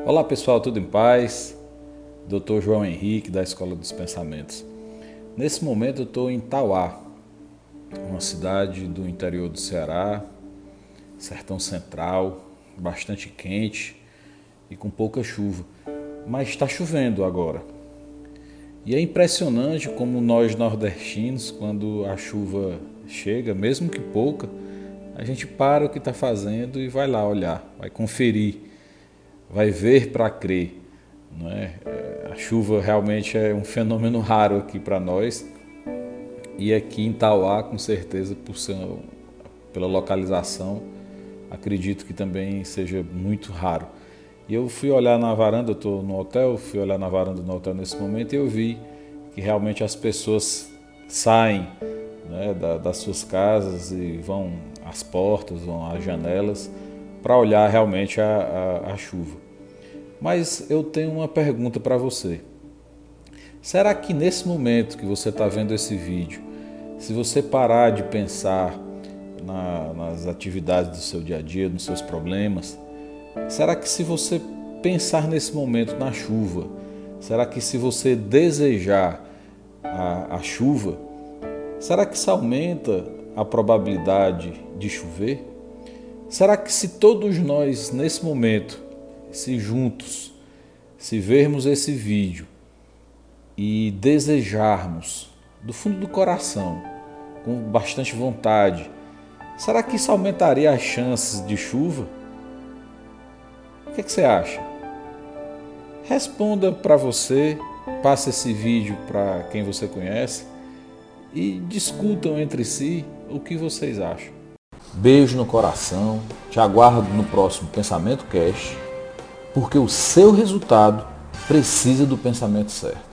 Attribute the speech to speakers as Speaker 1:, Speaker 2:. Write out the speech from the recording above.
Speaker 1: Olá pessoal, tudo em paz? Dr. João Henrique, da Escola dos Pensamentos. Nesse momento eu estou em Tauá, uma cidade do interior do Ceará, sertão central, bastante quente e com pouca chuva. Mas está chovendo agora. E é impressionante como nós nordestinos, quando a chuva chega, mesmo que pouca, a gente para o que está fazendo e vai lá olhar, vai conferir vai ver para crer. Não é? é? A chuva realmente é um fenômeno raro aqui para nós. E aqui em Tauá, com certeza, por ser, pela localização, acredito que também seja muito raro. E eu fui olhar na varanda, estou no hotel, fui olhar na varanda do hotel nesse momento e eu vi que realmente as pessoas saem né, das suas casas e vão às portas, vão às janelas para olhar realmente a, a, a chuva. Mas eu tenho uma pergunta para você. Será que nesse momento que você está vendo esse vídeo, se você parar de pensar na, nas atividades do seu dia a dia, nos seus problemas, será que se você pensar nesse momento na chuva, será que se você desejar a, a chuva, será que isso aumenta a probabilidade de chover? Será que se todos nós, nesse momento, se juntos, se vermos esse vídeo e desejarmos do fundo do coração, com bastante vontade, será que isso aumentaria as chances de chuva? O que, é que você acha? Responda para você, passe esse vídeo para quem você conhece e discutam entre si o que vocês acham. Beijo no coração. Te aguardo no próximo Pensamento Cast, porque o seu resultado precisa do pensamento certo.